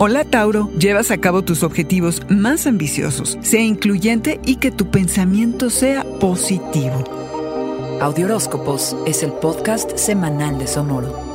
Hola Tauro, llevas a cabo tus objetivos más ambiciosos, sea incluyente y que tu pensamiento sea positivo. Audioróscopos es el podcast semanal de Sonoro.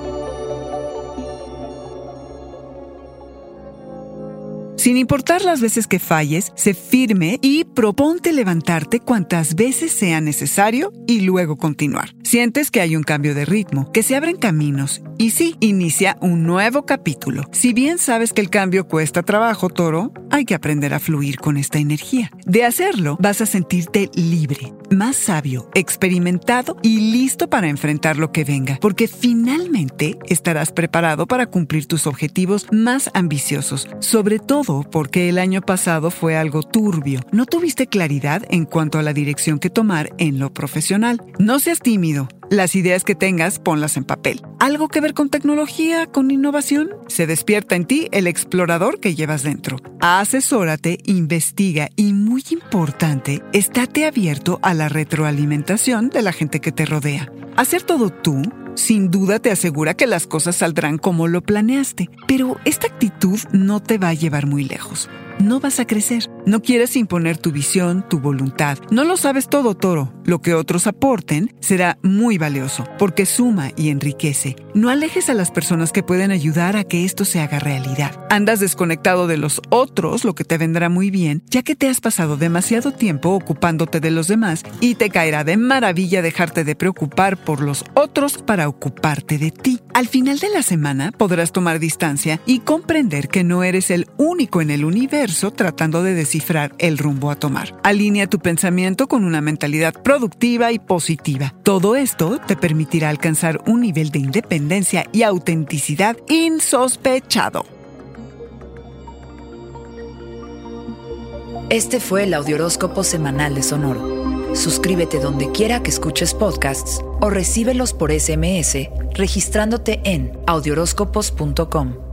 Sin importar las veces que falles, sé firme y proponte levantarte cuantas veces sea necesario y luego continuar. Sientes que hay un cambio de ritmo, que se abren caminos y sí, inicia un nuevo capítulo. Si bien sabes que el cambio cuesta trabajo, Toro, hay que aprender a fluir con esta energía. De hacerlo, vas a sentirte libre, más sabio, experimentado y listo para enfrentar lo que venga, porque finalmente estarás preparado para cumplir tus objetivos más ambiciosos, sobre todo porque el año pasado fue algo turbio. No tuviste claridad en cuanto a la dirección que tomar en lo profesional. No seas tímido. Las ideas que tengas, ponlas en papel. ¿Algo que ver con tecnología, con innovación? Se despierta en ti el explorador que llevas dentro. Asesórate, investiga y, muy importante, estate abierto a la retroalimentación de la gente que te rodea. Hacer todo tú sin duda te asegura que las cosas saldrán como lo planeaste, pero esta actitud no te va a llevar muy lejos no vas a crecer. No quieres imponer tu visión, tu voluntad. No lo sabes todo, toro. Lo que otros aporten será muy valioso, porque suma y enriquece. No alejes a las personas que pueden ayudar a que esto se haga realidad. Andas desconectado de los otros, lo que te vendrá muy bien, ya que te has pasado demasiado tiempo ocupándote de los demás y te caerá de maravilla dejarte de preocupar por los otros para ocuparte de ti. Al final de la semana podrás tomar distancia y comprender que no eres el único en el universo tratando de descifrar el rumbo a tomar. Alinea tu pensamiento con una mentalidad productiva y positiva. Todo esto te permitirá alcanzar un nivel de independencia y autenticidad insospechado. Este fue el Audioróscopo Semanal de Sonoro. Suscríbete donde quiera que escuches podcasts o recíbelos por SMS registrándote en audioróscopos.com.